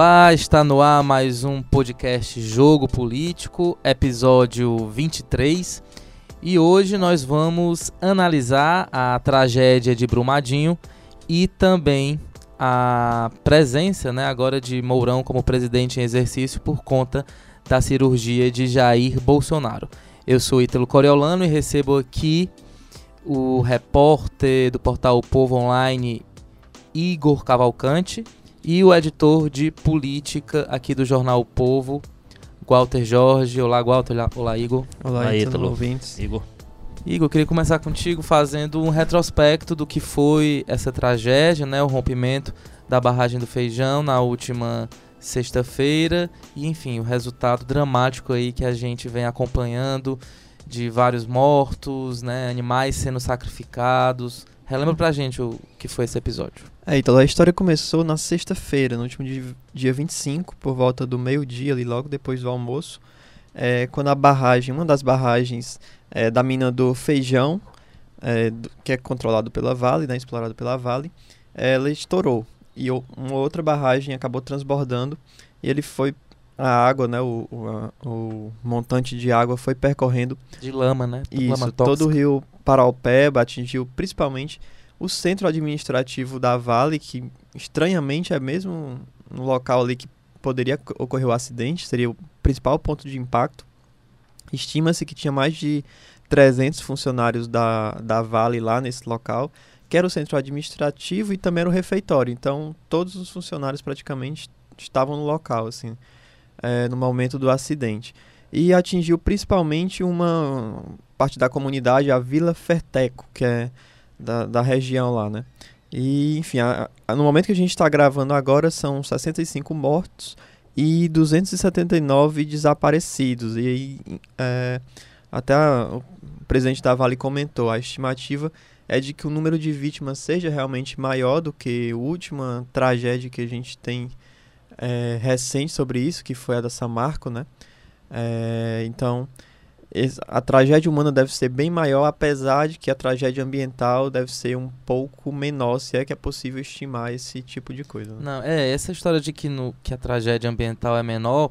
Olá, está no ar mais um podcast Jogo Político, episódio 23. E hoje nós vamos analisar a tragédia de Brumadinho e também a presença né, agora de Mourão como presidente em exercício por conta da cirurgia de Jair Bolsonaro. Eu sou Ítalo Coriolano e recebo aqui o repórter do portal Povo Online, Igor Cavalcante e o editor de política aqui do jornal o Povo, Walter Jorge. Olá, Walter. Olá, Igor. Olá, Olá Ítalo. ouvintes. Igor. Igor, queria começar contigo fazendo um retrospecto do que foi essa tragédia, né, o rompimento da barragem do Feijão na última sexta-feira e, enfim, o resultado dramático aí que a gente vem acompanhando de vários mortos, né, animais sendo sacrificados. Relembra pra gente o que foi esse episódio. É, então a história começou na sexta-feira, no último dia, dia 25, por volta do meio-dia, ali logo depois do almoço, é, quando a barragem, uma das barragens é, da mina do Feijão, é, do, que é controlado pela Vale, né, explorado pela Vale, ela estourou. E uma outra barragem acabou transbordando e ele foi a água, né, o, o, a, o, montante de água foi percorrendo de lama, né? Isso, lama todo o rio Paraupeba atingiu principalmente o centro administrativo da Vale, que estranhamente é mesmo no local ali que poderia ocorrer o acidente, seria o principal ponto de impacto. Estima-se que tinha mais de 300 funcionários da, da Vale lá nesse local, que era o centro administrativo e também era o refeitório. Então, todos os funcionários praticamente estavam no local, assim, é, no momento do acidente. E atingiu principalmente uma parte da comunidade, a Vila Ferteco, que é da, da região lá, né? E, enfim, a, a, no momento que a gente está gravando agora, são 65 mortos e 279 desaparecidos. E aí, é, até a, o presidente da Vale comentou, a estimativa é de que o número de vítimas seja realmente maior do que a última tragédia que a gente tem é, recente sobre isso, que foi a da Samarco, né? É, então, a tragédia humana deve ser bem maior, apesar de que a tragédia ambiental deve ser um pouco menor, se é que é possível estimar esse tipo de coisa. Né? Não, é, essa história de que, no, que a tragédia ambiental é menor,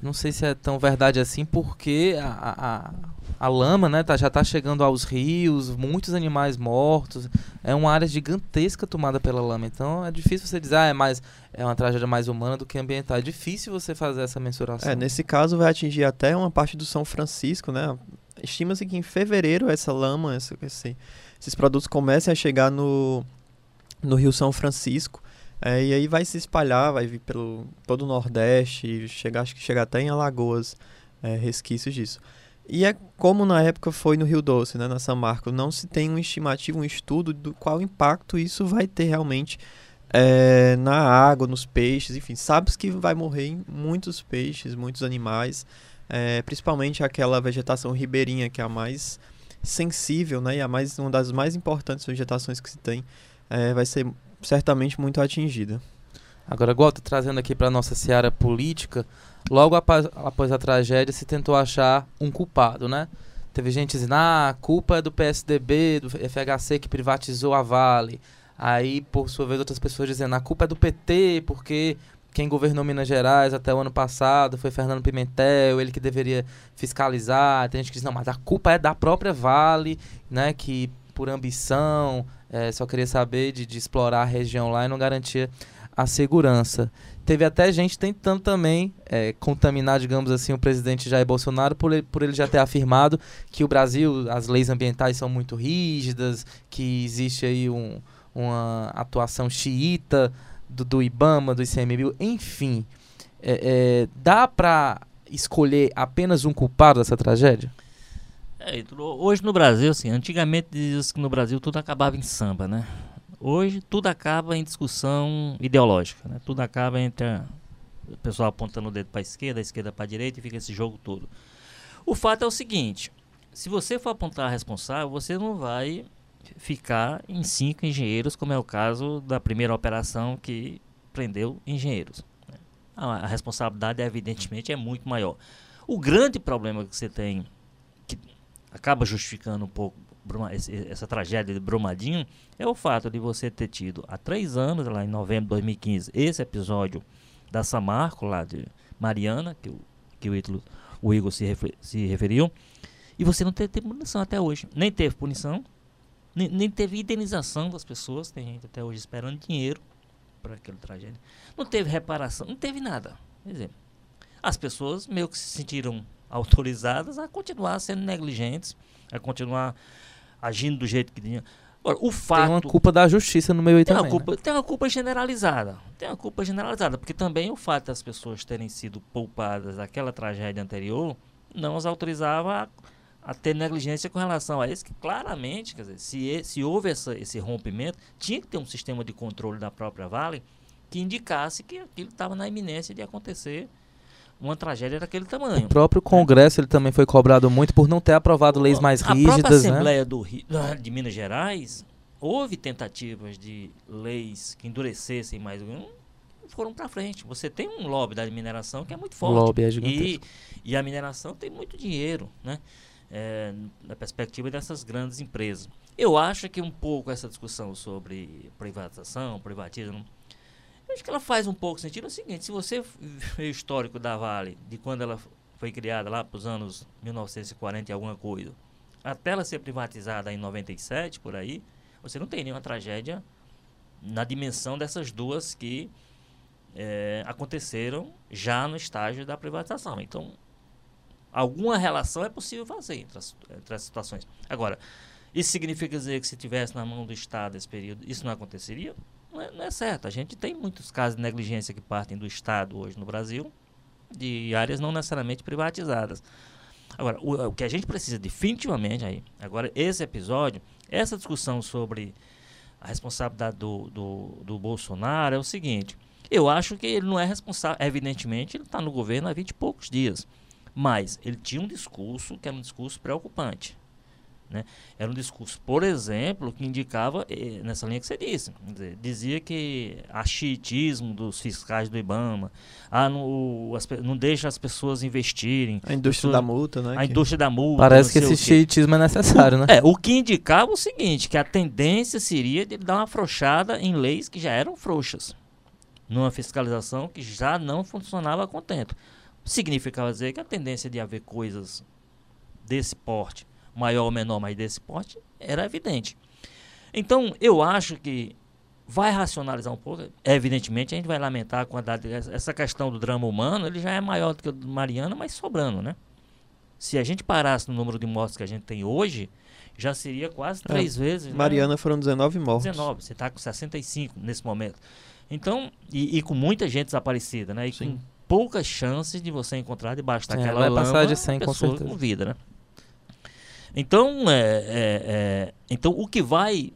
não sei se é tão verdade assim, porque a, a, a lama né, tá, já está chegando aos rios, muitos animais mortos, é uma área gigantesca tomada pela lama. Então é difícil você dizer, ah, é, mais, é uma tragédia mais humana do que ambiental. É difícil você fazer essa mensuração. É, nesse caso vai atingir até uma parte do São Francisco, né? Estima-se que em fevereiro essa lama, esse, esses produtos comecem a chegar no, no Rio São Francisco. É, e aí vai se espalhar, vai vir pelo todo o Nordeste, chegar, acho que chegar até em Alagoas, é, resquícios disso. E é como na época foi no Rio Doce, né, na São Marco, não se tem um estimativo, um estudo do qual impacto isso vai ter realmente é, na água, nos peixes, enfim, sabe que vai morrer muitos peixes, muitos animais, é, principalmente aquela vegetação ribeirinha que é a mais sensível, né, e a mais uma das mais importantes vegetações que se tem, é, vai ser certamente muito atingida. Agora, Gota, trazendo aqui para nossa seara política, logo após, após a tragédia se tentou achar um culpado, né? Teve gente dizendo, ah, a culpa é do PSDB, do FHC que privatizou a Vale. Aí, por sua vez, outras pessoas dizendo, a culpa é do PT, porque quem governou Minas Gerais até o ano passado foi Fernando Pimentel, ele que deveria fiscalizar. Tem gente que diz, não, mas a culpa é da própria Vale, né, que por ambição é, só queria saber de, de explorar a região lá e não garantia a segurança. Teve até gente tentando também é, contaminar, digamos assim, o presidente Jair Bolsonaro por ele, por ele já ter afirmado que o Brasil, as leis ambientais são muito rígidas, que existe aí um, uma atuação xiita do, do IBAMA, do ICMBio, enfim. É, é, dá para escolher apenas um culpado dessa tragédia? É, hoje no Brasil, assim, antigamente dizia que no Brasil tudo acabava em samba, né? Hoje tudo acaba em discussão ideológica, né? Tudo acaba entre a, o pessoal apontando o dedo para a esquerda, a esquerda para a direita e fica esse jogo todo. O fato é o seguinte: se você for apontar responsável, você não vai ficar em cinco engenheiros, como é o caso da primeira operação que prendeu engenheiros. Né? A, responsabilidade, evidentemente, é muito maior. O grande problema que você tem, acaba justificando um pouco essa tragédia de Brumadinho é o fato de você ter tido há três anos, lá em novembro de 2015, esse episódio da Samarco, lá de Mariana, que o, que o, Ítalo, o Igor se, refer, se referiu, e você não teve, teve punição até hoje. Nem teve punição, nem, nem teve indenização das pessoas, tem gente até hoje esperando dinheiro para aquela tragédia. Não teve reparação, não teve nada. Quer dizer, as pessoas meio que se sentiram autorizadas a continuar sendo negligentes, a continuar agindo do jeito que tinha. Agora, o fato. Tem uma culpa da justiça no meio aí tem também. Uma culpa, né? Tem uma culpa generalizada. Tem uma culpa generalizada, porque também o fato das pessoas terem sido poupadas daquela tragédia anterior não as autorizava a, a ter negligência com relação a isso, que claramente, quer dizer, se, se houve essa, esse rompimento, tinha que ter um sistema de controle da própria Vale que indicasse que aquilo estava na iminência de acontecer uma tragédia daquele tamanho. O próprio Congresso ele também foi cobrado muito por não ter aprovado leis mais a rígidas, própria né? Assembleia do Rio, de Minas Gerais houve tentativas de leis que endurecessem mais foram para frente. Você tem um lobby da mineração que é muito O forte lobby é e, gigantesco. e a mineração tem muito dinheiro, né? É, na perspectiva dessas grandes empresas. Eu acho que um pouco essa discussão sobre privatização, privatismo, acho que ela faz um pouco sentido. É o seguinte, se você vê o histórico da Vale, de quando ela foi criada lá para os anos 1940 e alguma coisa, até ela ser privatizada em 97, por aí, você não tem nenhuma tragédia na dimensão dessas duas que é, aconteceram já no estágio da privatização. Então, alguma relação é possível fazer entre as, entre as situações. Agora, isso significa dizer que se tivesse na mão do Estado esse período, isso não aconteceria? Não é, não é certo. A gente tem muitos casos de negligência que partem do Estado hoje no Brasil, de áreas não necessariamente privatizadas. Agora, o, o que a gente precisa definitivamente aí, agora esse episódio, essa discussão sobre a responsabilidade do, do, do Bolsonaro é o seguinte. Eu acho que ele não é responsável. Evidentemente, ele está no governo há 20 e poucos dias. Mas ele tinha um discurso que era um discurso preocupante. Né? Era um discurso, por exemplo, que indicava, eh, nessa linha que você disse, dizer, dizia que a chiitismo dos fiscais do IBAMA, ah, não, as, não deixa as pessoas investirem, A indústria pessoas- da multa, né? a que- indústria da multa. Parece que esse chiitismo é necessário, né? É, o que indicava o seguinte, que a tendência seria de dar uma afrouxada em leis que já eram frouxas, numa fiscalização que já não funcionava a contento. Significava dizer que a tendência de haver coisas desse porte, maior ou menor, mas desse porte, era evidente. Então, eu acho que vai racionalizar um pouco. Evidentemente, a gente vai lamentar a quantidade. Essa questão do drama humano, ele já é maior do que o do Mariana, mas sobrando, né? Se a gente parasse no número de mortes que a gente tem hoje, já seria quase É, três vezes. né? Mariana foram 19 mortos. 19, você está com 65 nesse momento. Então, e, e com muita gente desaparecida, né? E Sim. com poucas chances de você encontrar debaixo É, daquela vai lama passar de 100 uma com certeza. com vida, né? Então, é, é, é, então, o que vai,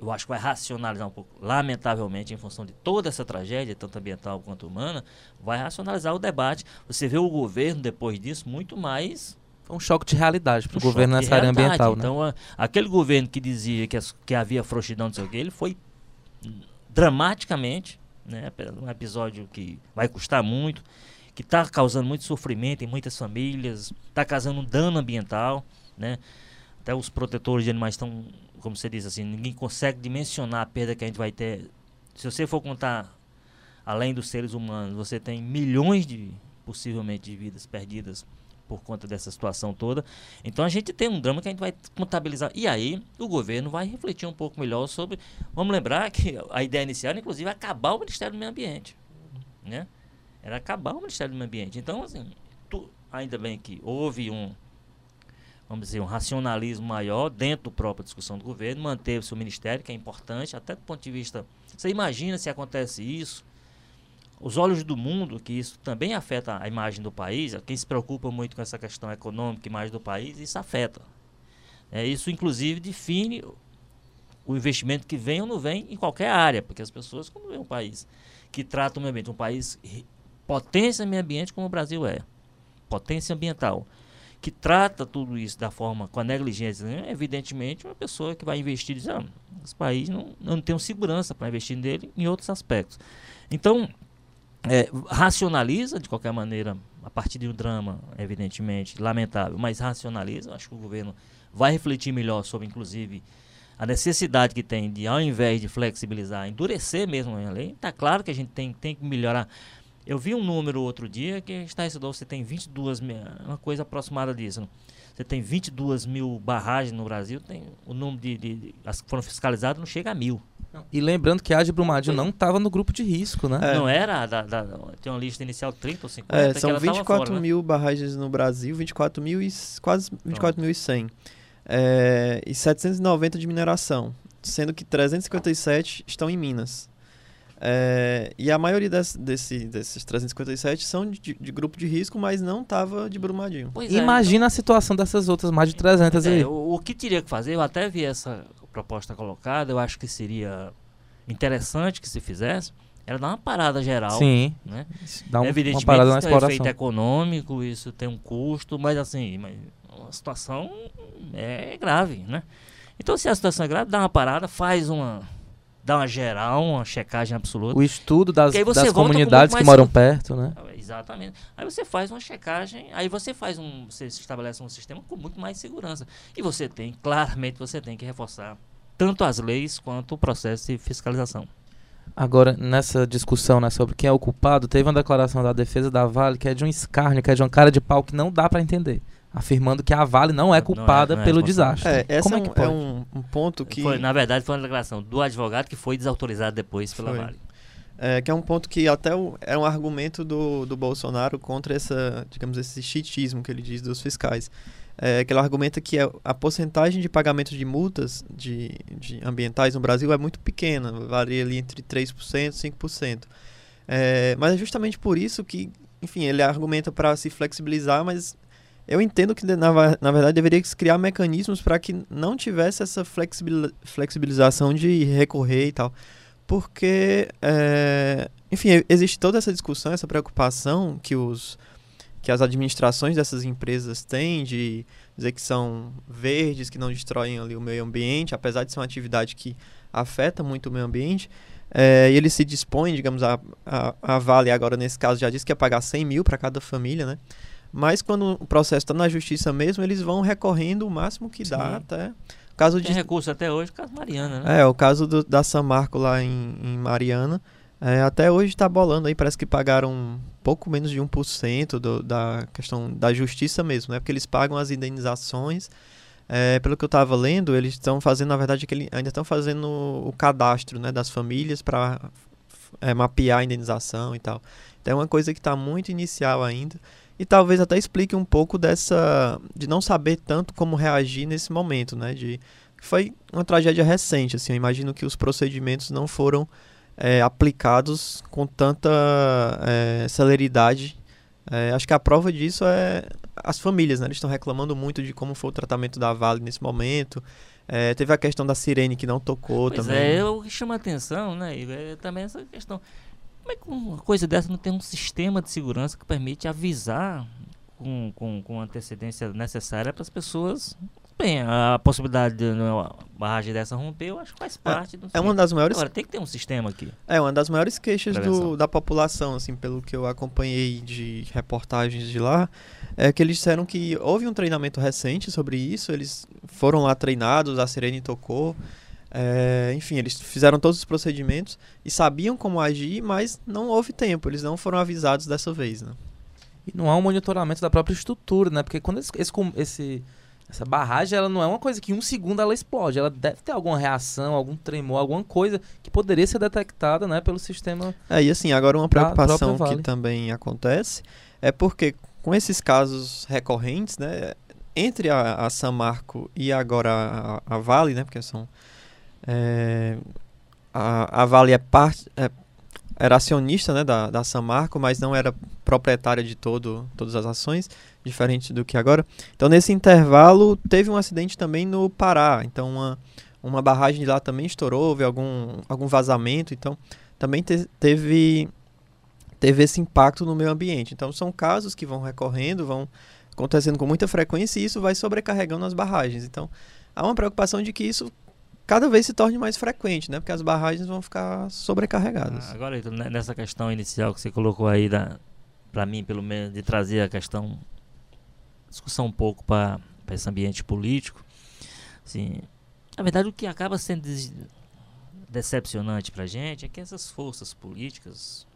eu acho que vai racionalizar um pouco, lamentavelmente, em função de toda essa tragédia, tanto ambiental quanto humana, vai racionalizar o debate. Você vê o governo, depois disso, muito mais Foi um choque de realidade para o um governo nessa área ambiental, né? Então, a- aquele governo que dizia que, as- que havia frouxidão, não sei o que, ele foi dramaticamente, né, um episódio que vai custar muito, que está causando muito sofrimento em muitas famílias, está causando um dano ambiental, né? Até os protetores de animais estão, como você disse assim, ninguém consegue dimensionar a perda que a gente vai ter. Se você for contar além dos seres humanos, você tem milhões de possivelmente de vidas perdidas por conta dessa situação toda. Então a gente tem um drama que a gente vai contabilizar. E aí o governo vai refletir um pouco melhor sobre. Vamos lembrar que a ideia inicial era, inclusive, acabar o Ministério do Meio Ambiente. Né? Era acabar o Ministério do Meio Ambiente. Então, assim, tu- ainda bem que houve um, vamos dizer, um racionalismo maior dentro da própria discussão do governo, manteve-se o Ministério, que é importante, até do ponto de vista. Você imagina se acontece isso, os olhos do mundo, que isso também afeta a imagem do país, quem se preocupa muito com essa questão econômica, imagem do país, isso afeta. É, isso, inclusive, define o investimento que vem ou não vem em qualquer área, porque as pessoas, quando vê um país que trata o meio ambiente, um país potência meio ambiente como o Brasil é, potência ambiental, que trata tudo isso da forma com a negligência, né? evidentemente, uma pessoa que vai investir diz, ah, esse país não, não tem segurança para investir nele em outros aspectos. Então, é, racionaliza de qualquer maneira a partir de um drama, evidentemente, lamentável, mas racionaliza. Acho que o governo vai refletir melhor sobre, inclusive, a necessidade que tem de, ao invés de flexibilizar, endurecer mesmo a lei. Está claro que a gente tem, tem que melhorar. Eu vi um número outro dia que está estudou, você tem 22 mil, uma coisa aproximada disso. Né? Você tem 22 mil barragens no Brasil, tem o número de, de, de as que foram fiscalizadas não chega a mil. E lembrando que a de Brumadinho não estava no grupo de risco, né? É. Não era? Da, da, tem uma lista inicial 30 ou 50? É, são ela tava 24 fora, né? mil barragens no Brasil, 24 mil e quase 24.100. É, e 790 de mineração, sendo que 357 estão em Minas. É, e a maioria des- desse, desses 357 são de, de grupo de risco, mas não estava de Brumadinho. Pois é, Imagina a situação dessas outras mais de 300 É, aí. o, o que teria que fazer, eu até vi essa proposta colocada, eu acho que seria interessante que se fizesse, era dar uma parada geral. Sim, Né? dá um, uma Evidentemente, parada na isso tem um efeito exploração. econômico, isso tem um custo, mas assim, mas a situação é grave, né? Então, se a situação é grave, dá uma parada, faz uma. Dá uma geral, uma checagem absoluta. O estudo das, das comunidades que moram perto, né? Exatamente. Aí você faz uma checagem, aí você faz um. Você estabelece um sistema com muito mais segurança. E você tem, claramente, você tem que reforçar tanto as leis quanto o processo de fiscalização. Agora, nessa discussão né, sobre quem é o culpado, teve uma declaração da defesa da Vale que é de um escárnio, que é de uma cara de pau que não dá pra entender. Afirmando que a Vale não é Não é- culpada não é pelo desastre. É, essa Como é, é que um, pode? é um, um ponto que, Foi, na verdade, foi uma declaração do advogado que foi desautorizado depois pela Foi. Vale. é, que é um ponto que até o- é um argumento do, do Bolsonaro contra essa, digamos, esse chitismo que ele diz dos fiscais. É, que ele argumenta que a, a porcentagem de pagamento de multas de, de ambientais no Brasil é muito pequena, varia ali entre 3% e 5%. É, mas é justamente por isso que, enfim, ele argumenta para se flexibilizar, mas eu entendo que, na, na verdade, deveria se criar mecanismos para que não tivesse essa flexibil- flexibilização de recorrer e tal. Porque, é, enfim, existe toda essa discussão, essa preocupação que, os, que as administrações dessas empresas têm de dizer que são verdes, que não destroem ali o meio ambiente, apesar de ser uma atividade que afeta muito o meio ambiente. É, e ele se dispõe, digamos, a, a, a Vale agora nesse caso já disse que ia pagar 100 mil para cada família, né? Mas quando o processo está na justiça mesmo, eles vão recorrendo o máximo que dá Sim. até. O caso Tem de, recurso até hoje, caso Mariana, né? é, o caso do- da Samarco lá em, em Mariana, é, até hoje está bolando aí, parece que pagaram pouco menos de 1% do, da questão da justiça mesmo, né? Porque eles pagam as indenizações. É, pelo que eu estava lendo, eles estão fazendo, na verdade, aquele, ainda estão fazendo o cadastro né, das famílias para mapear a indenização e tal. Então é uma coisa que está muito inicial ainda. E talvez até explique um pouco dessa. de não saber tanto como reagir nesse momento, né? De, foi uma tragédia recente, assim. Eu imagino que os procedimentos não foram é, aplicados com tanta é, celeridade. É, acho que a prova disso é as famílias, né? Eles estão reclamando muito de como foi o tratamento da Vale nesse momento. É, teve a questão da sirene que não tocou Pois também. é, o que chama atenção, né? É também essa questão. Como é que uma coisa dessa não tem um sistema de segurança que permite avisar com, com, com antecedência necessária para as pessoas? Bem, a possibilidade de uma barragem dessa romper, eu acho que faz parte do É uma das maiores Agora, tem que ter um sistema aqui. É uma das maiores queixas do- da população, assim, pelo que eu acompanhei de reportagens de lá, é que eles disseram que houve um treinamento recente sobre isso, eles foram lá treinados, a sirene tocou, é, enfim, eles fizeram todos os procedimentos e sabiam como agir, mas não houve tempo, eles não foram avisados dessa vez, né? E não há um monitoramento da própria estrutura, né? Porque quando esse, esse, essa barragem, ela não é uma coisa que em um segundo ela explode. Ela deve ter alguma reação, algum tremor, alguma coisa que poderia ser detectada, né, pelo sistema. É, e assim, agora uma preocupação Vale. que também acontece é porque com esses casos recorrentes, né, entre a, a Samarco e agora a, a Vale, né, porque são é, a, a Vale é parte é, era acionista, né, da, da Samarco, mas não era proprietária de todo, todas as ações, diferente do que agora. Então, nesse intervalo, teve um acidente também no Pará. Então, uma, uma barragem de lá também estourou, houve algum, algum vazamento. Então, também te- teve, teve esse impacto no meio ambiente. Então, são casos que vão recorrendo, vão acontecendo com muita frequência e isso vai sobrecarregando as barragens. Então, há uma preocupação de que isso cada vez se torne mais frequente, né? Porque as barragens vão ficar sobrecarregadas. Ah, Agora, Heitor, ne- nessa questão inicial que você colocou aí, para mim, pelo menos, de trazer a questão, discussão um pouco para esse ambiente político, assim, na verdade, o que acaba sendo decepcionante para gente é que essas forças políticas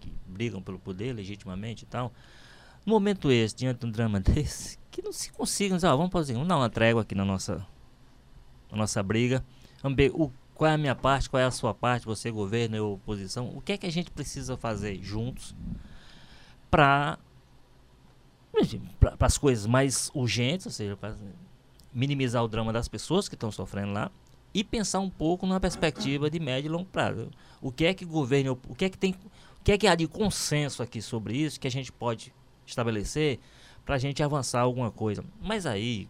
que brigam pelo poder legitimamente e tal. No momento esse, diante de um drama desse, que não se consigam ó, vamos fazer, vamos dar uma trégua aqui na nossa, na nossa briga. Vamos ver o, qual é a minha parte, qual é a sua parte, você governo, eu oposição. O que é que a gente precisa fazer juntos para para as coisas mais urgentes, ou seja, para minimizar o drama das pessoas que estão sofrendo lá e pensar um pouco numa perspectiva de médio e longo prazo. O que é que o governo, o que é que tem, o que é que há de consenso aqui sobre isso que a gente pode estabelecer para a gente avançar alguma coisa. Mas aí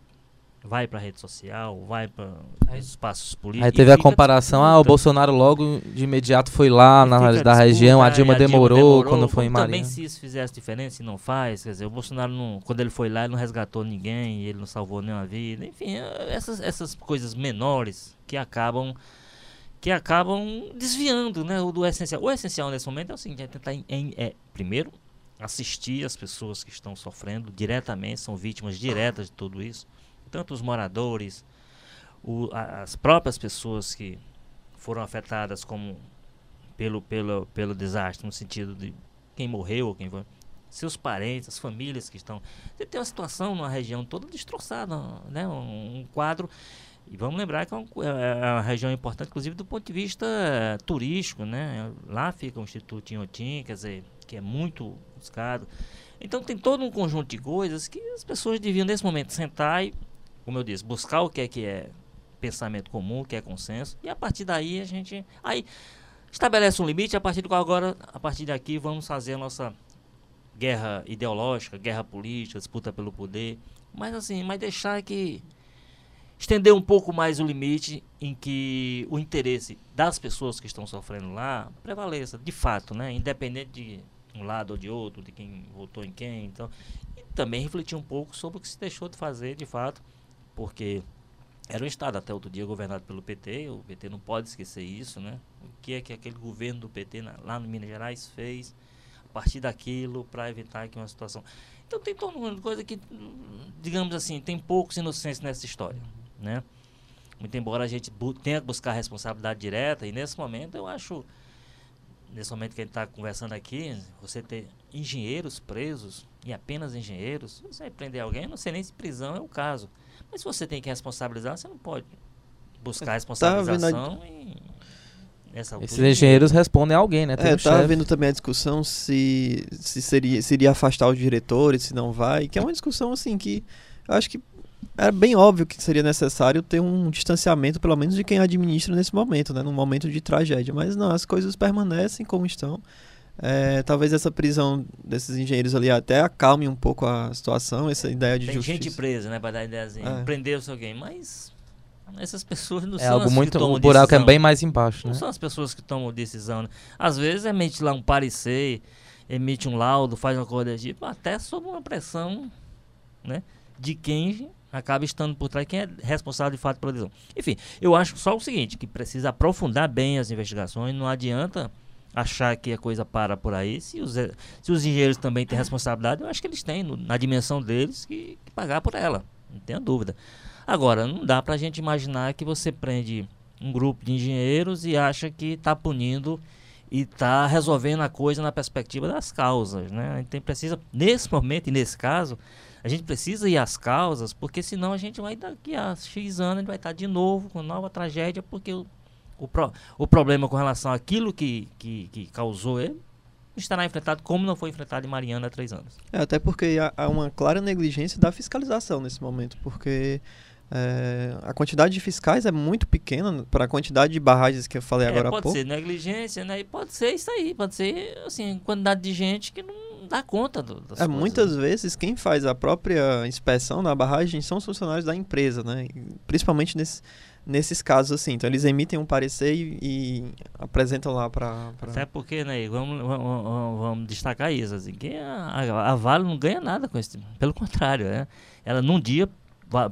vai para rede social, vai para espaços políticos. Aí teve a comparação, ah, o Bolsonaro logo de imediato foi lá na da região, a Dilma, a Dilma demorou, demorou, quando foi em Maria. Também se isso fizesse diferença e não faz, quer dizer, o Bolsonaro não, quando ele foi lá, ele não resgatou ninguém, ele não salvou nenhuma vida, enfim, essas, essas coisas menores que acabam que acabam desviando, né, o do essencial. O essencial nesse momento é o seguinte, é tentar em, em, é, primeiro assistir as pessoas que estão sofrendo diretamente, são vítimas diretas de tudo isso tanto os moradores, o, as próprias pessoas que foram afetadas como pelo, pelo, pelo desastre, no sentido de quem morreu, quem foi, seus parentes, as famílias que estão. Você tem uma situação numa região toda destroçada, né? um, um quadro. E vamos lembrar que é, um, é, é uma região importante, inclusive do ponto de vista turístico, né? Lá fica o Instituto Inhotim, quer dizer, que é muito buscado. Então tem todo um conjunto de coisas que as pessoas deviam nesse momento sentar e como eu disse, buscar o que é que é pensamento comum, o que é consenso, e a partir daí a gente aí estabelece um limite, a partir do qual agora, a partir daqui, vamos fazer a nossa guerra ideológica, guerra política, disputa pelo poder, mas assim, mas deixar que estender um pouco mais o limite em que o interesse das pessoas que estão sofrendo lá prevaleça, de fato, né, independente de um lado ou de outro, de quem votou em quem, então, e também refletir um pouco sobre o que se deixou de fazer, de fato, porque era um Estado até outro dia governado pelo PT, o PT não pode esquecer isso, né? O que é que aquele governo do PT na, lá no Minas Gerais fez a partir daquilo para evitar que uma situação. Então tem toda uma coisa que, digamos assim, tem poucos inocentes nessa história, né? Muito embora a gente tenha que buscar responsabilidade direta, e nesse momento eu acho, nesse momento que a gente está conversando aqui, você ter engenheiros presos, e apenas engenheiros, você vai prender alguém, não sei nem se prisão é o caso. Mas se você tem que responsabilizar, você não pode buscar tá responsabilização tá e... Esses engenheiros respondem a alguém, né? Tem é, um tá vendo também a discussão se, se seria, seria afastar os diretores, se não vai, que é uma discussão assim que eu acho que era bem óbvio que seria necessário ter um distanciamento, pelo menos, de quem administra nesse momento, né? Num momento de tragédia. Mas não, as coisas permanecem como estão. É, talvez essa prisão desses engenheiros ali até acalme um pouco a situação, essa ideia de Tem justiça. gente presa, né, para dar ideiazinha. É. Prendeu-se alguém, mas essas pessoas não é são algo muito o buraco decisão. é bem mais embaixo, não né? são as pessoas que tomam decisão. Né? Às vezes emite lá um parecer, emite um laudo, faz uma coisa tipo, até sob uma pressão, né, de quem acaba estando por trás, quem é responsável de fato pela decisão. Enfim, eu acho só o seguinte, que precisa aprofundar bem as investigações, não adianta achar que a coisa para por aí. Se os, se os engenheiros também têm responsabilidade, eu acho que eles têm, no, na dimensão deles, que, que, pagar por ela. Não tenha dúvida. Agora, não dá para a gente imaginar que você prende um grupo de engenheiros e acha que está punindo e está resolvendo a coisa na perspectiva das causas. Né? Gente precisa, nesse momento e nesse caso, a gente precisa ir às causas, porque senão a gente vai daqui a X anos, a gente vai estar de novo com nova tragédia, porque o o, pro, o problema com relação àquilo que, que, que causou ele estará enfrentado como não foi enfrentado em Mariana há três anos. É, até porque há, há uma clara negligência da fiscalização nesse momento, porque é, a quantidade de fiscais é muito pequena para a quantidade de barragens que eu falei é, agora há pouco. Pode ser negligência, né? E pode ser isso aí, pode ser assim, quantidade de gente que não dá conta do, das é, coisas. Muitas vezes quem faz a própria inspeção na barragem são os funcionários da empresa, né? Principalmente nesse nesses casos assim. Então eles emitem um parecer e, e apresentam lá para. Pra... Até porque, né, vamos, vamos, vamos destacar isso, assim, que a, a, Vale não ganha nada com isso. Pelo contrário, né? Ela num dia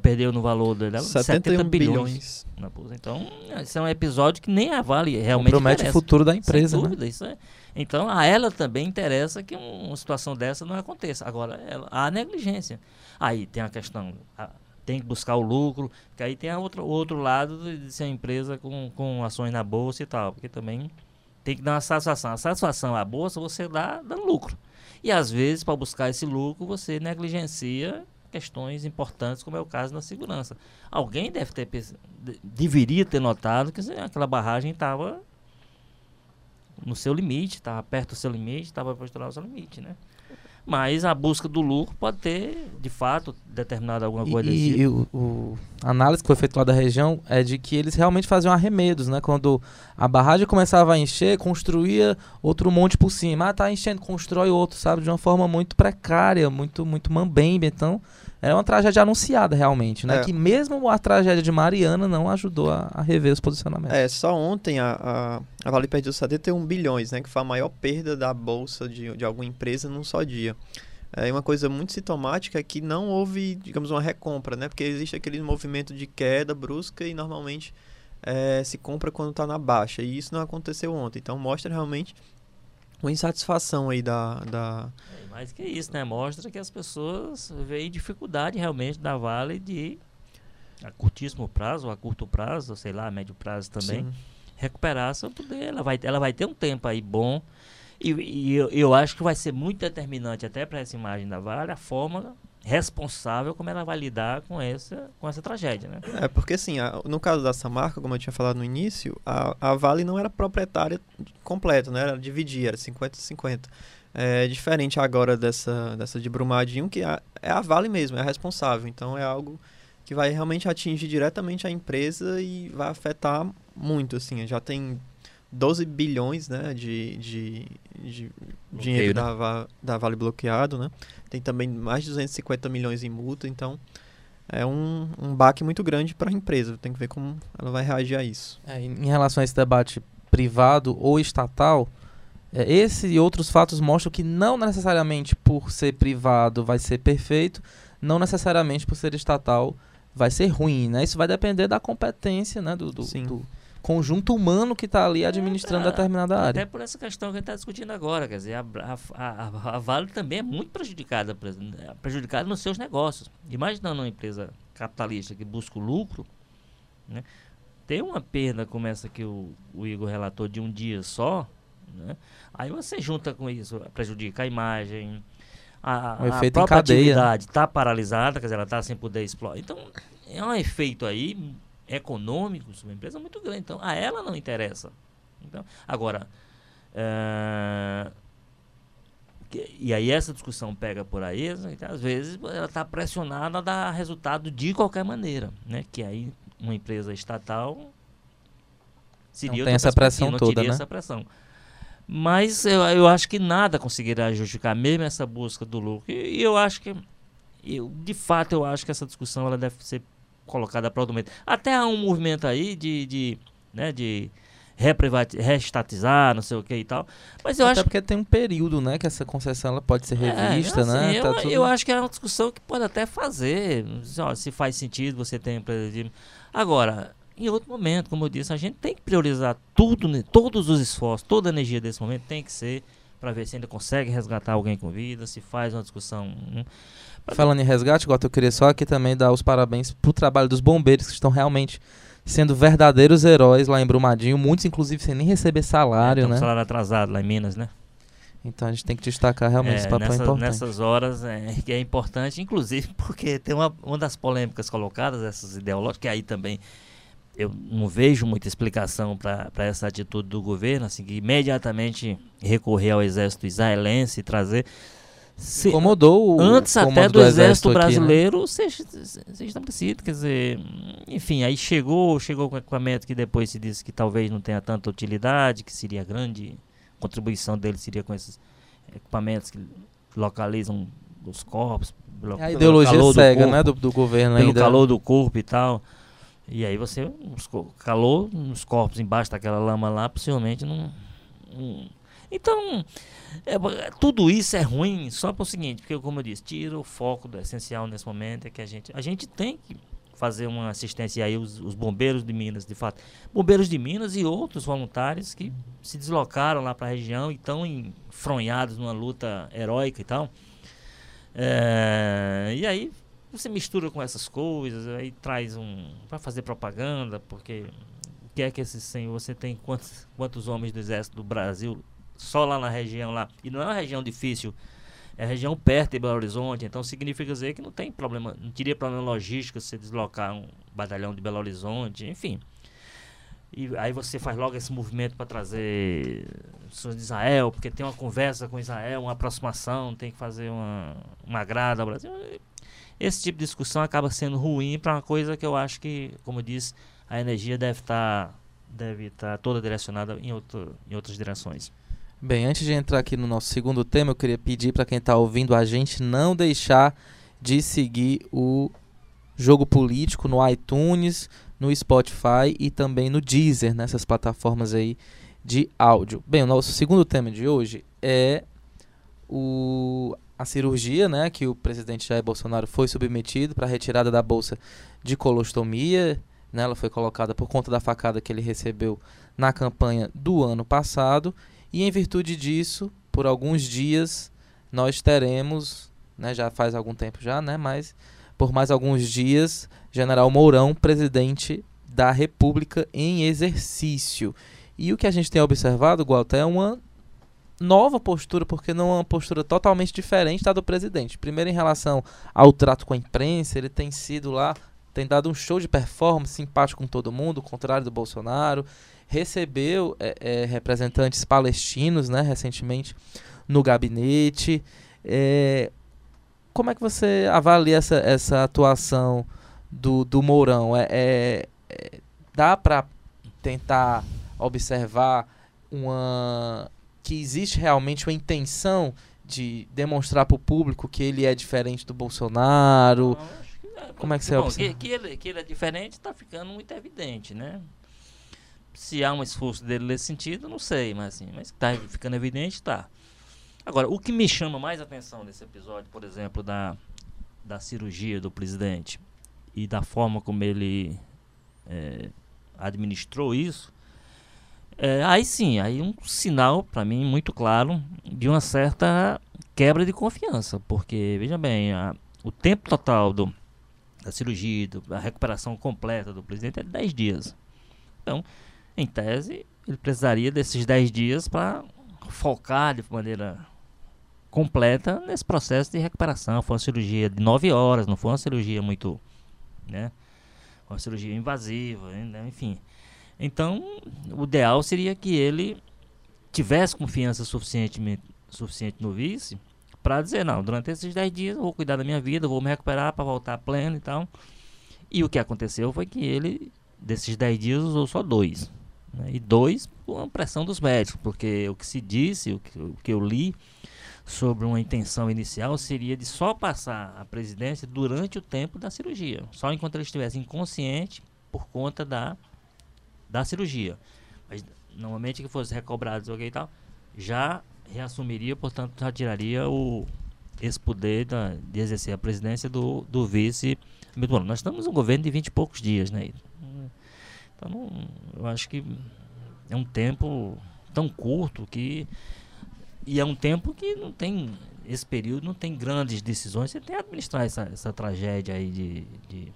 perdeu no valor dela 70 bilhões. bilhões. Então, esse é um episódio que nem a Vale realmente Promete o futuro da empresa, Sem né? dúvida, né? Isso é. Então, a ela também interessa que uma situação dessa não aconteça. Agora, ela, a negligência. Aí tem a questão, a, tem que buscar o lucro, que aí tem o outro, outro lado de ser uma empresa com, com ações na bolsa e tal, porque também tem que dar uma satisfação. A satisfação à bolsa você dá dando lucro. E às vezes, para buscar esse lucro, você negligencia questões importantes, como é o caso da segurança. Alguém deve ter deveria ter notado que aquela barragem estava no seu limite, estava perto do seu limite, estava estourar o seu limite, né? Mas a busca do lucro pode ter, de fato, determinado alguma coisa e, desse tipo. E o, o, a análise que foi feita lá da região é de que eles realmente faziam arremedos, né? Quando a barragem começava a encher, construía outro monte por cima. Ah, tá enchendo, constrói outro, sabe? De uma forma muito precária, muito, muito mambembe. Então, era uma tragédia anunciada realmente, né? É. Que mesmo a tragédia de Mariana não ajudou a, a rever os posicionamentos. É, só ontem a, a, a Vale perdeu 71 bilhões, né? Que foi a maior perda da bolsa de, de alguma empresa num só dia. É uma coisa muito sintomática é que não houve, digamos, uma recompra, né? Porque existe aquele movimento de queda brusca e normalmente é, se compra quando está na baixa. E isso não aconteceu ontem. Então mostra realmente uma insatisfação aí da. da... É, mais que isso, né? Mostra que as pessoas veem dificuldade realmente da Vale de a curtíssimo prazo, ou a curto prazo, sei lá, a médio prazo também, Sim. recuperar seu poder. Ela vai, ela vai ter um tempo aí bom. E, e eu, eu acho que vai ser muito determinante até para essa imagem da Vale a forma responsável como ela vai lidar com essa, com essa tragédia, né? É, porque assim, a, no caso da Samarca, como eu tinha falado no início, a, a Vale não era proprietária completa, né? Ela dividia, era 50-50. É diferente agora dessa, dessa de Brumadinho, que a, é a Vale mesmo, é a responsável. Então é algo que vai realmente atingir diretamente a empresa e vai afetar muito, assim. Já tem 12 bilhões né, de, de, de dinheiro né? da, da Vale bloqueado, né? Tem também mais de 250 milhões em multa, então é um, um baque muito grande para a empresa. Tem que ver como ela vai reagir a isso. É, em relação a esse debate privado ou estatal, é, esse e outros fatos mostram que não necessariamente por ser privado vai ser perfeito, não necessariamente por ser estatal vai ser ruim, né? Isso vai depender da competência, né? Do, do, do conjunto humano que está ali administrando é, determinada área. Até por essa questão que a gente está discutindo agora, quer dizer, a, a, a, a, Vale também é muito prejudicada, prejudicada nos seus negócios. Imaginando uma empresa capitalista que busca o lucro, né? Tem uma perda como essa que o, o Igor relatou de um dia só, né? Aí você junta com isso, prejudica a imagem, a, o a própria atividade está paralisada, quer dizer, ela está sem poder explorar. Então, é um efeito aí econômico sobre uma empresa muito grande. Então, a ela não interessa. Então, agora, é, e aí essa discussão pega por aí, então, às vezes ela está pressionada a dar resultado de qualquer maneira, né? Que aí uma empresa estatal seria não tem essa pressão não toda, né? essa pressão. Mas eu, eu acho que nada conseguirá justificar mesmo essa busca do lucro. E, e eu acho que, eu, de fato, eu acho que essa discussão ela deve ser colocada para o momento. Até há um movimento aí de, de, né, de reestatizar, não sei o que e tal. Mas eu Até acho porque tem um período, né, que essa concessão ela pode ser é, revista, é, assim, né? Eu, tá tudo... eu acho que é uma discussão que pode até fazer, se faz sentido você ter empresa de... Agora, em outro momento, como eu disse, a gente tem que priorizar tudo, né? todos os esforços, toda a energia desse momento tem que ser para ver se ainda consegue resgatar alguém com vida, se faz uma discussão. Falando em resgate, Gota, eu queria só aqui também dar os parabéns pro trabalho dos bombeiros que estão realmente sendo verdadeiros heróis lá em Brumadinho, muitos inclusive sem nem receber salário, é, né? salário atrasado lá em Minas, né? Então a gente tem que destacar realmente é, esse papel nessa, importante. Nessas horas é, que é importante, inclusive porque tem uma, uma das polêmicas colocadas, essas ideológicas, que aí também eu não vejo muita explicação para essa atitude do governo, assim, que imediatamente recorrer ao exército israelense e trazer. Se, incomodou o Antes até do, do exército, exército brasileiro aqui, né? seja, seja estabelecido, quer dizer, enfim, aí chegou, chegou com equipamento que depois se disse que talvez não tenha tanta utilidade, que seria grande contribuição dele seria com esses equipamentos que localizam os corpos. A ideologia cega, corpo, né, do, do governo pelo ainda. calor do corpo e tal. E aí você, calor nos corpos embaixo daquela lama lá, possivelmente não. não então, é, tudo isso é ruim só para o seguinte, porque como eu disse, tira o foco do essencial nesse momento, é que a gente, a gente tem que fazer uma assistência aí, os, os bombeiros de Minas, de fato. Bombeiros de Minas e outros voluntários que se deslocaram lá para a região e estão enfronhados numa luta heróica e tal. É, e aí você mistura com essas coisas, aí traz um. para fazer propaganda, porque que é que esse 100, você tem quantos, quantos homens do exército do Brasil só lá na região lá, e não é uma região difícil, é região perto de Belo Horizonte, então significa dizer que não tem problema, não teria problema logístico se deslocar um batalhão de Belo Horizonte, enfim. E aí você faz logo esse movimento para trazer pessoas de Israel, porque tem uma conversa com Israel, uma aproximação, tem que fazer uma, uma agrada ao Brasil. Esse tipo de discussão acaba sendo ruim para uma coisa que eu acho que, como eu disse, a energia deve estar tá, deve tá toda direcionada em, outro, em outras direções. Bem, antes de entrar aqui no nosso segundo tema, eu queria pedir para quem está ouvindo a gente não deixar de seguir o Jogo Político no iTunes, no Spotify e também no Deezer, nessas plataformas aí de áudio. Bem, o nosso segundo tema de hoje é o, a cirurgia, né, que o presidente Jair Bolsonaro foi submetido para retirada da bolsa de colostomia. Né, ela foi colocada por conta da facada que ele recebeu na campanha do ano passado. E em virtude disso, por alguns dias, nós teremos, né, já faz algum tempo já, né, mas por mais alguns dias, General Mourão, presidente da República em exercício. E o que a gente tem observado, Walter, é uma nova postura, porque não é uma postura totalmente diferente da do presidente. Primeiro, em relação ao trato com a imprensa, ele tem sido lá, tem dado um show de performance simpático com todo mundo, contrário do Bolsonaro. Recebeu é, é, representantes palestinos, né, recentemente, no gabinete. É, como é que você avalia essa, essa atuação do, do Mourão? É, é, é dá para tentar observar uma que existe realmente uma intenção de demonstrar para o público que ele é diferente do Bolsonaro? Não, Como é que você bom, observa? Que, que, ele, que ele é diferente está ficando muito evidente, né? Se há um esforço dele nesse sentido, não sei, mas assim, mas está ficando evidente, está. Agora, o que me chama mais atenção nesse episódio, por exemplo, da, da cirurgia do presidente e da forma como ele é, administrou isso, é, aí sim, aí um sinal para mim muito claro de uma certa quebra de confiança, porque veja bem, a, o tempo total do, da cirurgia, do, a recuperação completa do presidente é 10 dias. Então, em tese, ele precisaria desses 10 dias para focar de maneira completa nesse processo de recuperação. Foi uma cirurgia de 9 horas, não foi uma cirurgia muito, né? Uma cirurgia invasiva, né? enfim. Então, o ideal seria que ele tivesse confiança suficiente, suficiente no vice para dizer, não, durante esses 10 dias eu vou cuidar da minha vida, vou me recuperar para voltar pleno e tal. E o que aconteceu foi que ele, desses 10 dias, usou só dois. Né? E dois uma pressão dos médicos, porque o que se disse, o que, o que eu li sobre uma intenção inicial seria de só passar a presidência durante o tempo da cirurgia, só enquanto ele estivesse inconsciente por conta da da cirurgia. Mas normalmente que fosse recobrado okay, e tal, já reassumiria, portanto, já tiraria o, esse poder da, de exercer a presidência do, do vice. Bom, nós estamos um governo de 20 e poucos dias, né? Então, não, eu acho que é um tempo tão curto que. E é um tempo que não tem. Esse período não tem grandes decisões. Você tem que administrar essa, essa tragédia aí de, de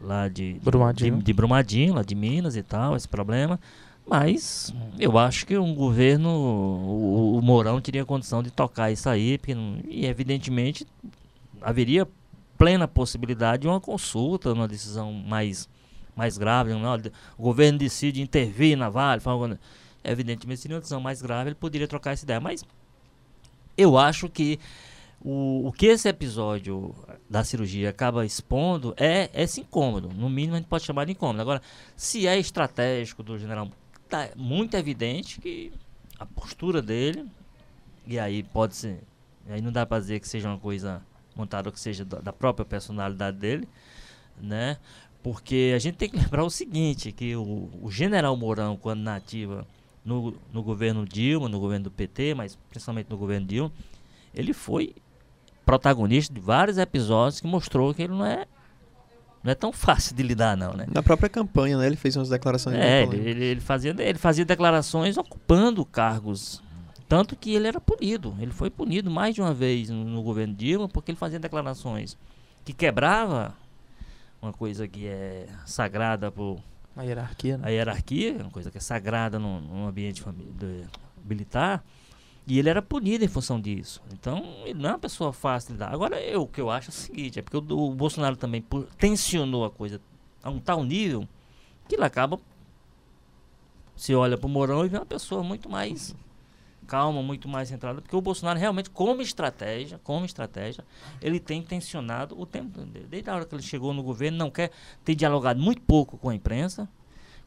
lá de Brumadinho. De, de Brumadinho, lá de Minas e tal, esse problema. Mas eu acho que um governo, o, o Mourão teria condição de tocar isso aí, porque, e evidentemente haveria plena possibilidade de uma consulta, uma decisão mais, mais grave. Não, o governo decide intervir na Vale, fala, evidentemente seria uma decisão mais grave, ele poderia trocar essa ideia. Mas eu acho que o, o que esse episódio da cirurgia acaba expondo é esse incômodo. No mínimo a gente pode chamar de incômodo. Agora, se é estratégico do general, tá muito evidente que a postura dele, e aí pode ser, aí não dá para dizer que seja uma coisa montada ou que seja da, da própria personalidade dele, né? Porque a gente tem que lembrar o seguinte, que o, o general Mourão, quando nativa no, no governo Dilma, no governo do PT, mas principalmente no governo Dilma, ele foi protagonista de vários episódios que mostrou que ele não é não é tão fácil de lidar não, né? Na própria campanha, né? Ele fez umas declarações. É, ele, ele, ele, fazia ele fazia declarações ocupando cargos tanto que ele era punido. Ele foi punido mais de uma vez no, no governo Dilma porque ele fazia declarações que quebrava uma coisa que é sagrada por A hierarquia, né? A hierarquia, uma coisa que é sagrada num, num ambiente de- militar, e ele era punido em função disso. Então, ele não é uma pessoa fácil de lidar. Agora, eu, o que eu acho é o seguinte, é porque o, o Bolsonaro também por- tensionou a coisa a um tal nível que ele acaba se olha para o Mourão e vê uma pessoa muito mais calma, muito mais centrada, porque o Bolsonaro realmente, como estratégia, como estratégia, ele tem tensionado o tempo, desde a hora que ele chegou no governo, não quer, tem dialogado muito pouco com a imprensa,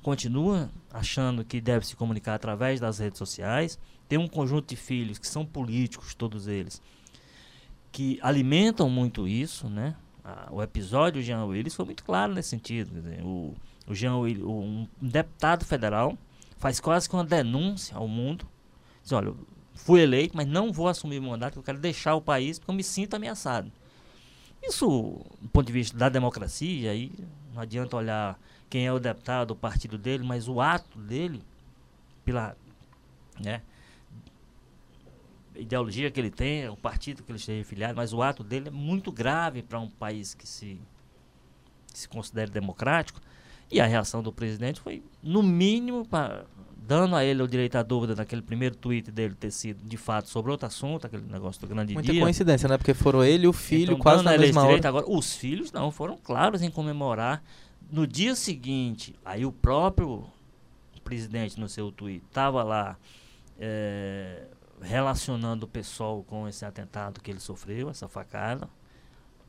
continua achando que deve se comunicar através das redes sociais, tem um conjunto de filhos que são políticos, todos eles, que alimentam muito isso, né? O episódio Jean Willis foi muito claro nesse sentido. o, o Jean Willis, um deputado federal faz quase que uma denúncia ao mundo. Diz, olha, fui eleito, mas não vou assumir o mandato, eu quero deixar o país porque eu me sinto ameaçado. Isso, do ponto de vista da democracia, aí não adianta olhar quem é o deputado, o partido dele, mas o ato dele, pela né, ideologia que ele tem, o partido que ele esteja filiado, mas o ato dele é muito grave para um país que se, que se considere democrático. E a reação do presidente foi, no mínimo, pra, dando a ele o direito à dúvida naquele primeiro tweet dele ter sido, de fato, sobre outro assunto, aquele negócio do grande Muita dia. coincidência, né? Porque foram ele e o filho Então, quase na a mesma direito, hora. Agora, os filhos não, foram claros em comemorar. No dia seguinte, aí o próprio presidente, no seu tweet, estava lá eh, relacionando o pessoal com esse atentado que ele sofreu, essa facada.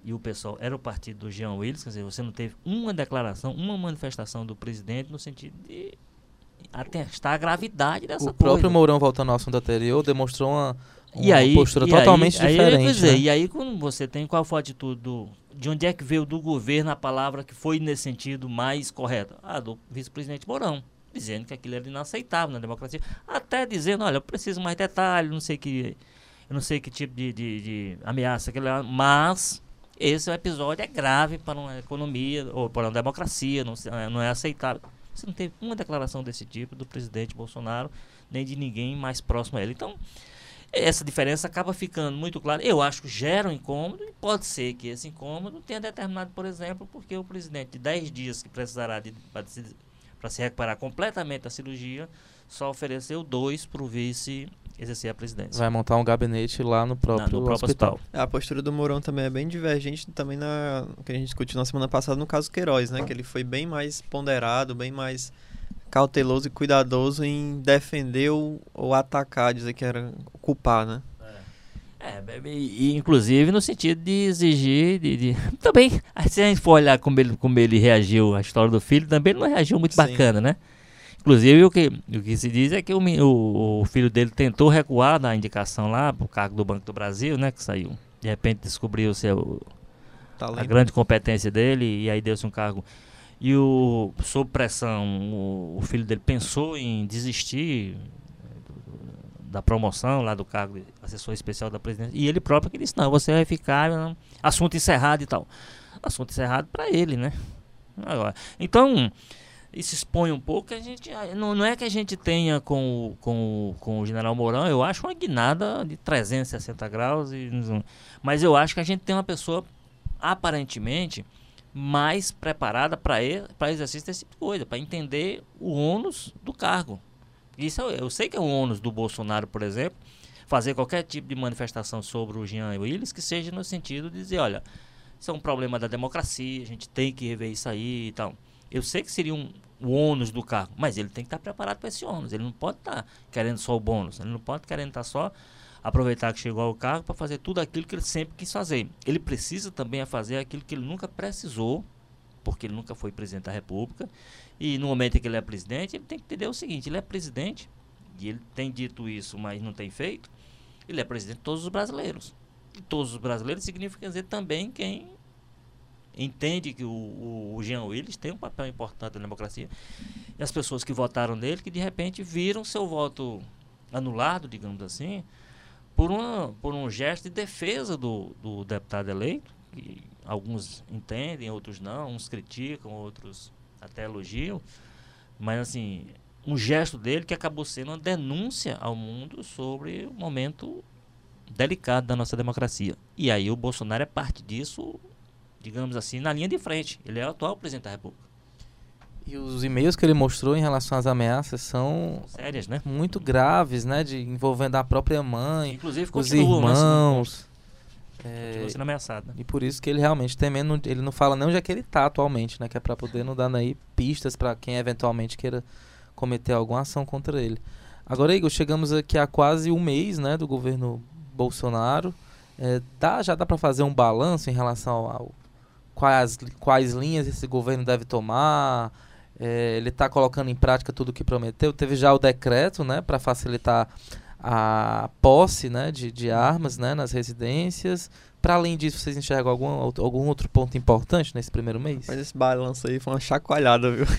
E o pessoal era o partido do Jean Willis, quer dizer, você não teve uma declaração, uma manifestação do presidente no sentido de atestar a gravidade dessa O próprio coisa. Mourão, voltando ao assunto anterior, demonstrou uma, uma E aí, postura e totalmente aí, aí, diferente. quer dizer, né? E aí, quando você tem qual foi a atitude do. De onde é que veio do governo a palavra que foi nesse sentido mais correta? Ah, do vice-presidente Mourão. Dizendo que aquilo era inaceitável na democracia. Até dizendo, olha, eu preciso mais detalhes, não sei que. Eu não sei que tipo de, de, de ameaça que ele é, mas esse episódio é grave para uma economia ou para uma democracia, não, se- não é aceitável. Você não teve uma declaração desse tipo do presidente Bolsonaro, nem de ninguém mais próximo a ele. Então, essa diferença acaba ficando muito clara. Eu acho que gera um incômodo e pode ser que esse incômodo tenha determinado, por exemplo, porque o presidente de 10 dias que precisará para se, se recuperar completamente da cirurgia, só ofereceu dois para o vice exercer a presidência. Vai montar um gabinete lá no Na- próprio, no próprio hospital. hospital. A postura do Mourão também é bem divergente também na no que a gente discutiu na semana passada no caso Queiroz, né? Que ele foi bem mais ponderado, bem mais cauteloso e cuidadoso em defender ou, ou atacar, dizer que era culpar, né? É, e, e, inclusive no sentido de exigir. De, de- Também, se a gente for olhar como ele, como ele reagiu à história do filho, também ele não reagiu muito Sim. bacana, né? Inclusive, o que, o que se diz é que o, o, o filho dele tentou recuar da indicação lá pro cargo do Banco do Brasil, né? Que saiu. De repente descobriu-se o, a grande competência dele e aí deu-se um cargo. E o, sob pressão, o, o filho dele pensou em desistir do- da promoção lá do cargo de assessor especial da presidência. E ele próprio que disse, não, você vai ficar, não, assunto encerrado e tal. Assunto encerrado para ele, né? Agora, então, isso expõe um pouco a gente. Não, não é que a gente tenha com, o- com, o- com o general Mourão, eu acho uma guinada de 360 graus, e, mas eu acho que a gente tem uma pessoa aparentemente mais preparada para exercício desse tipo de coisa, para entender o ônus do cargo. Isso eu, eu sei que é um ônus do Bolsonaro, por exemplo, fazer qualquer tipo de manifestação sobre o Jean Willis que seja no sentido de dizer, olha, isso é um problema da democracia, a gente tem que rever isso aí e tal. Eu sei que seria um, o ônus do cargo, mas ele tem que estar preparado para esse ônus. Ele não pode estar querendo só o bônus, ele não pode querendo estar só aproveitar que chegou ao cargo para fazer tudo aquilo que ele sempre quis fazer. Ele precisa também fazer aquilo que ele nunca precisou, porque ele nunca foi presidente da República. E no momento em que ele é presidente, ele tem que entender o seguinte: ele é presidente, e ele tem dito isso, mas não tem feito. Ele é presidente de todos os brasileiros. E todos os brasileiros significa dizer também quem entende que o, o, Jean Willis tem um papel importante na democracia. E as pessoas que votaram nele, que de repente viram seu voto anulado, digamos assim, por, uma, por um gesto de defesa do, do deputado eleito, que alguns entendem, outros não, uns criticam, outros até elogiam, mas assim, um gesto dele que acabou sendo uma denúncia ao mundo sobre o momento delicado da nossa democracia. E aí o Bolsonaro é parte disso, digamos assim, na linha de frente. Ele é o atual presidente da República. E os e-mails que ele mostrou em relação às ameaças são Sérias, né? muito graves, né? De envolvendo a própria mãe, Inclusive os né, irmãos. É, Continua sendo ameaçado, né? e por isso que ele realmente temendo, ele não fala nem onde é que ele tá atualmente, né? Que é pra poder não dar aí pistas pra quem eventualmente queira cometer alguma ação contra ele. Agora, Igor, chegamos aqui a quase um mês, né, do governo Bolsonaro. É, dá, já dá pra fazer um balanço em relação ao, ao- quais, quais linhas esse governo deve tomar? É, ele está colocando em prática tudo o que prometeu. Teve já o decreto, né, para facilitar a posse, né, de, de armas, né, nas residências. Para além disso, vocês enxergam algum, algum outro ponto importante nesse primeiro mês? Mas esse balanço aí foi uma chacoalhada, viu?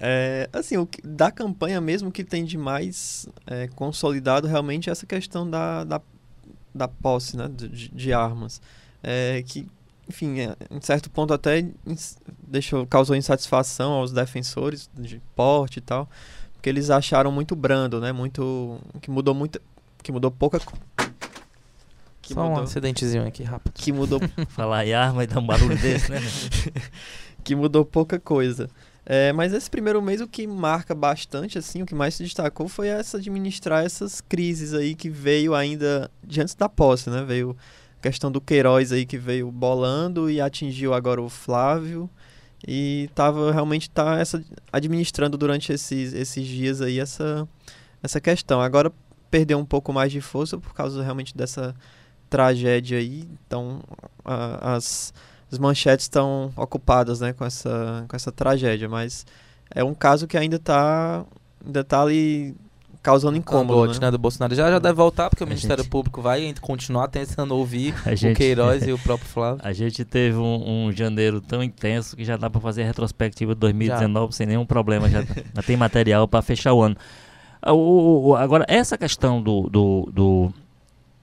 É, assim, o que- da campanha mesmo que tem de mais é, consolidado realmente é essa questão da, da, da posse né, de, de- de armas. É, que, enfim, é, em certo ponto até deixou, causou insatisfação aos defensores de porte e tal, porque eles acharam muito brando, né? Muito. que mudou muito. que mudou pouca. Que Só um mudou, acidentezinho aqui rápido. que mudou Falar em arma e dar um barulho desse, né? que mudou pouca coisa. É, mas esse primeiro mês o que marca bastante, assim, o que mais se destacou foi essa administrar essas crises aí que veio ainda de antes da posse, né? Veio questão do Queiroz aí que veio bolando e atingiu agora o Flávio e tava realmente tá essa administrando durante esses, esses dias aí essa essa questão. Agora perdeu um pouco mais de força por causa realmente dessa tragédia aí. Então a- as as manchetes estão ocupadas né, com, essa, com essa tragédia, mas é um caso que ainda está ainda tá ali causando incômodo. Né? né, do Bolsonaro. Já já deve voltar, porque o A Ministério gente- Público vai continuar tentando ouvir A o gente, Queiroz e o próprio Flávio. a gente teve um, um janeiro tão intenso que já dá pra fazer a retrospectiva de 2019 sem nenhum problema. Já, já tem material pra fechar o ano. Ah, o- o- agora, essa questão do, do, do,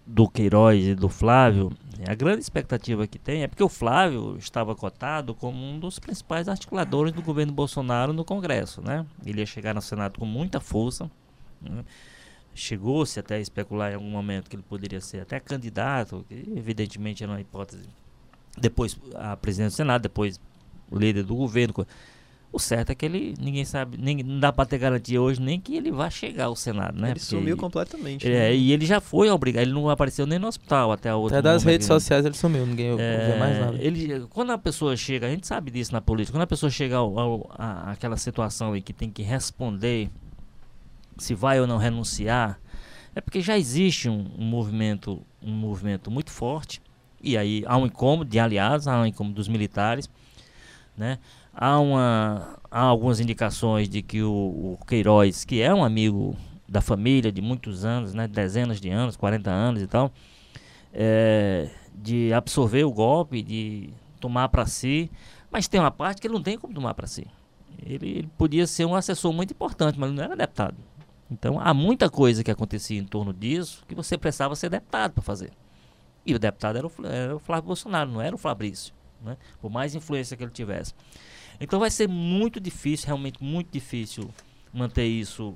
do Queiroz e do Flávio, a grande expectativa que tem é porque o Flávio estava cotado como um dos principais articuladores do governo Bolsonaro no Congresso, né? Ele ia chegar no Senado com muita força, né? Chegou-se até a especular em algum momento que ele poderia ser até candidato, que evidentemente era uma hipótese. Depois a presidente do Senado, depois o líder do governo. O certo é que ele, ninguém sabe, nem, não dá para ter garantia hoje nem que ele vá chegar ao Senado, né? Ele Porque sumiu completamente. é, né? e ele já foi obrigado, ele não apareceu nem no hospital até a outra. Até das redes sociais ele sumiu, ninguém ouviu mais nada. Ele, quando a pessoa chega, a gente sabe disso na política, quando a pessoa chega ao, ao, a, aquela situação em que tem que responder se vai ou não renunciar, é porque já existe um, um movimento, um movimento muito forte, e aí há um incômodo de aliados, há um incômodo dos militares, né? Há, uma, há algumas indicações de que o, o Queiroz, que é um amigo da família de muitos anos, né? Dezenas de anos, 40 anos e tal, é, de absorver o golpe, de tomar para si, mas tem uma parte que ele não tem como tomar para si. Ele, ele podia ser um assessor muito importante, mas não era deputado. Então há muita coisa que acontecia em torno disso que você precisava ser deputado para fazer. E o deputado era o, era o Flávio Bolsonaro, não era o Fabrício, né? por mais influência que ele tivesse. Então vai ser muito difícil, realmente muito difícil manter isso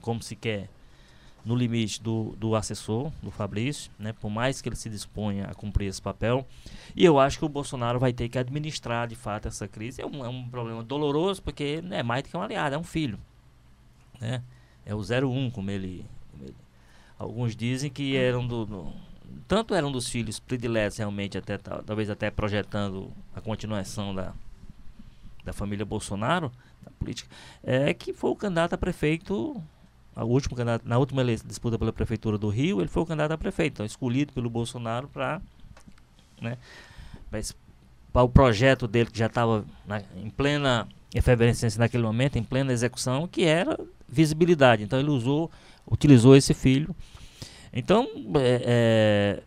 como se quer no limite do, do assessor, do Fabrício, né? por mais que ele se disponha a cumprir esse papel. E eu acho que o Bolsonaro vai ter que administrar de fato essa crise. É um, é um problema doloroso, porque não é mais do que um aliado, é um filho. Né? É o 01, como ele, como ele- Alguns dizem que eram do, do- Tanto eram dos filhos prediletos, realmente, até tal- talvez até projetando a continuação da, da família Bolsonaro, da política, é que foi o candidato a prefeito a último candidato, na última disputa pela prefeitura do Rio, ele foi o candidato a prefeito, então, escolhido pelo Bolsonaro para né, para o projeto dele que já estava em plena efervescência naquele momento, em plena execução, que era visibilidade. Então ele usou, utilizou esse filho. Então é,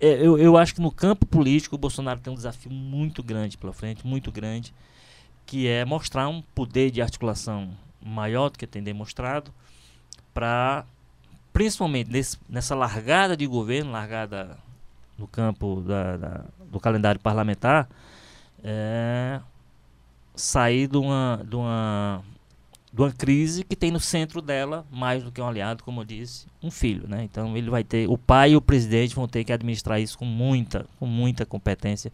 é, é, eu, eu acho que no campo político o Bolsonaro tem um desafio muito grande pela frente, muito grande, que é mostrar um poder de articulação maior do que tem demonstrado para principalmente nesse, nessa largada de governo, largada no campo da, da, do calendário parlamentar, é, sair de uma, de, uma, de uma crise que tem no centro dela, mais do que um aliado, como eu disse, um filho. Né? Então ele vai ter, o pai e o presidente vão ter que administrar isso com muita, com muita competência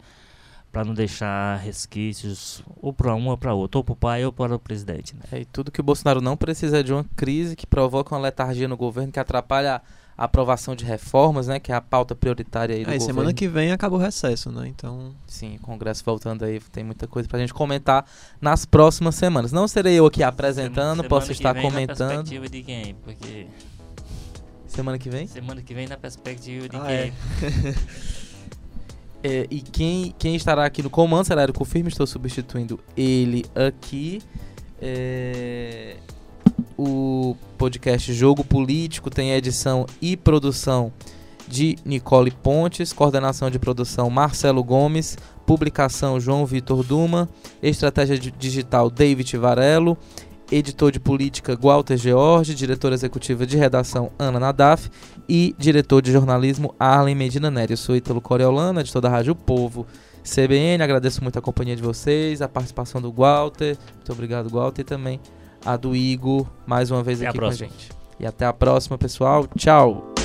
para não deixar resquícios ou para um ou para outro, ou para o pai ou para o presidente. Né? É, e tudo que o Bolsonaro não precisa é de uma crise que provoca uma letargia no governo que atrapalha aprovação de reformas, né, que é a pauta prioritária aí do Aí, governo. semana que vem acaba o recesso, né? Então, Sim, o Congresso voltando aí, tem muita coisa pra gente comentar nas próximas semanas. Não serei eu aqui apresentando, Semana posso estar vem Na comentando. perspectiva de quem? Porque Semana que vem? semana que vem na perspectiva de Ah, quem? é. É, e quem, quem estará aqui no comando será Érico Firme, estou substituindo ele aqui. É, o podcast Jogo Político tem edição e produção de Nicole Pontes, coordenação de produção Marcelo Gomes, publicação João Vitor Duma, estratégia di- digital David Varelo, editor de política Walter George, diretora executiva de redação Ana Nadaf e diretor de jornalismo Arlen Medina Nery. Eu sou Ítalo Coriolano, editor da Rádio Povo CBN. Agradeço muito a companhia de vocês, a participação do Walter. Muito obrigado, Walter, e também a do Igor, mais uma vez Até aqui com a gente. E até a próxima, pessoal. Tchau!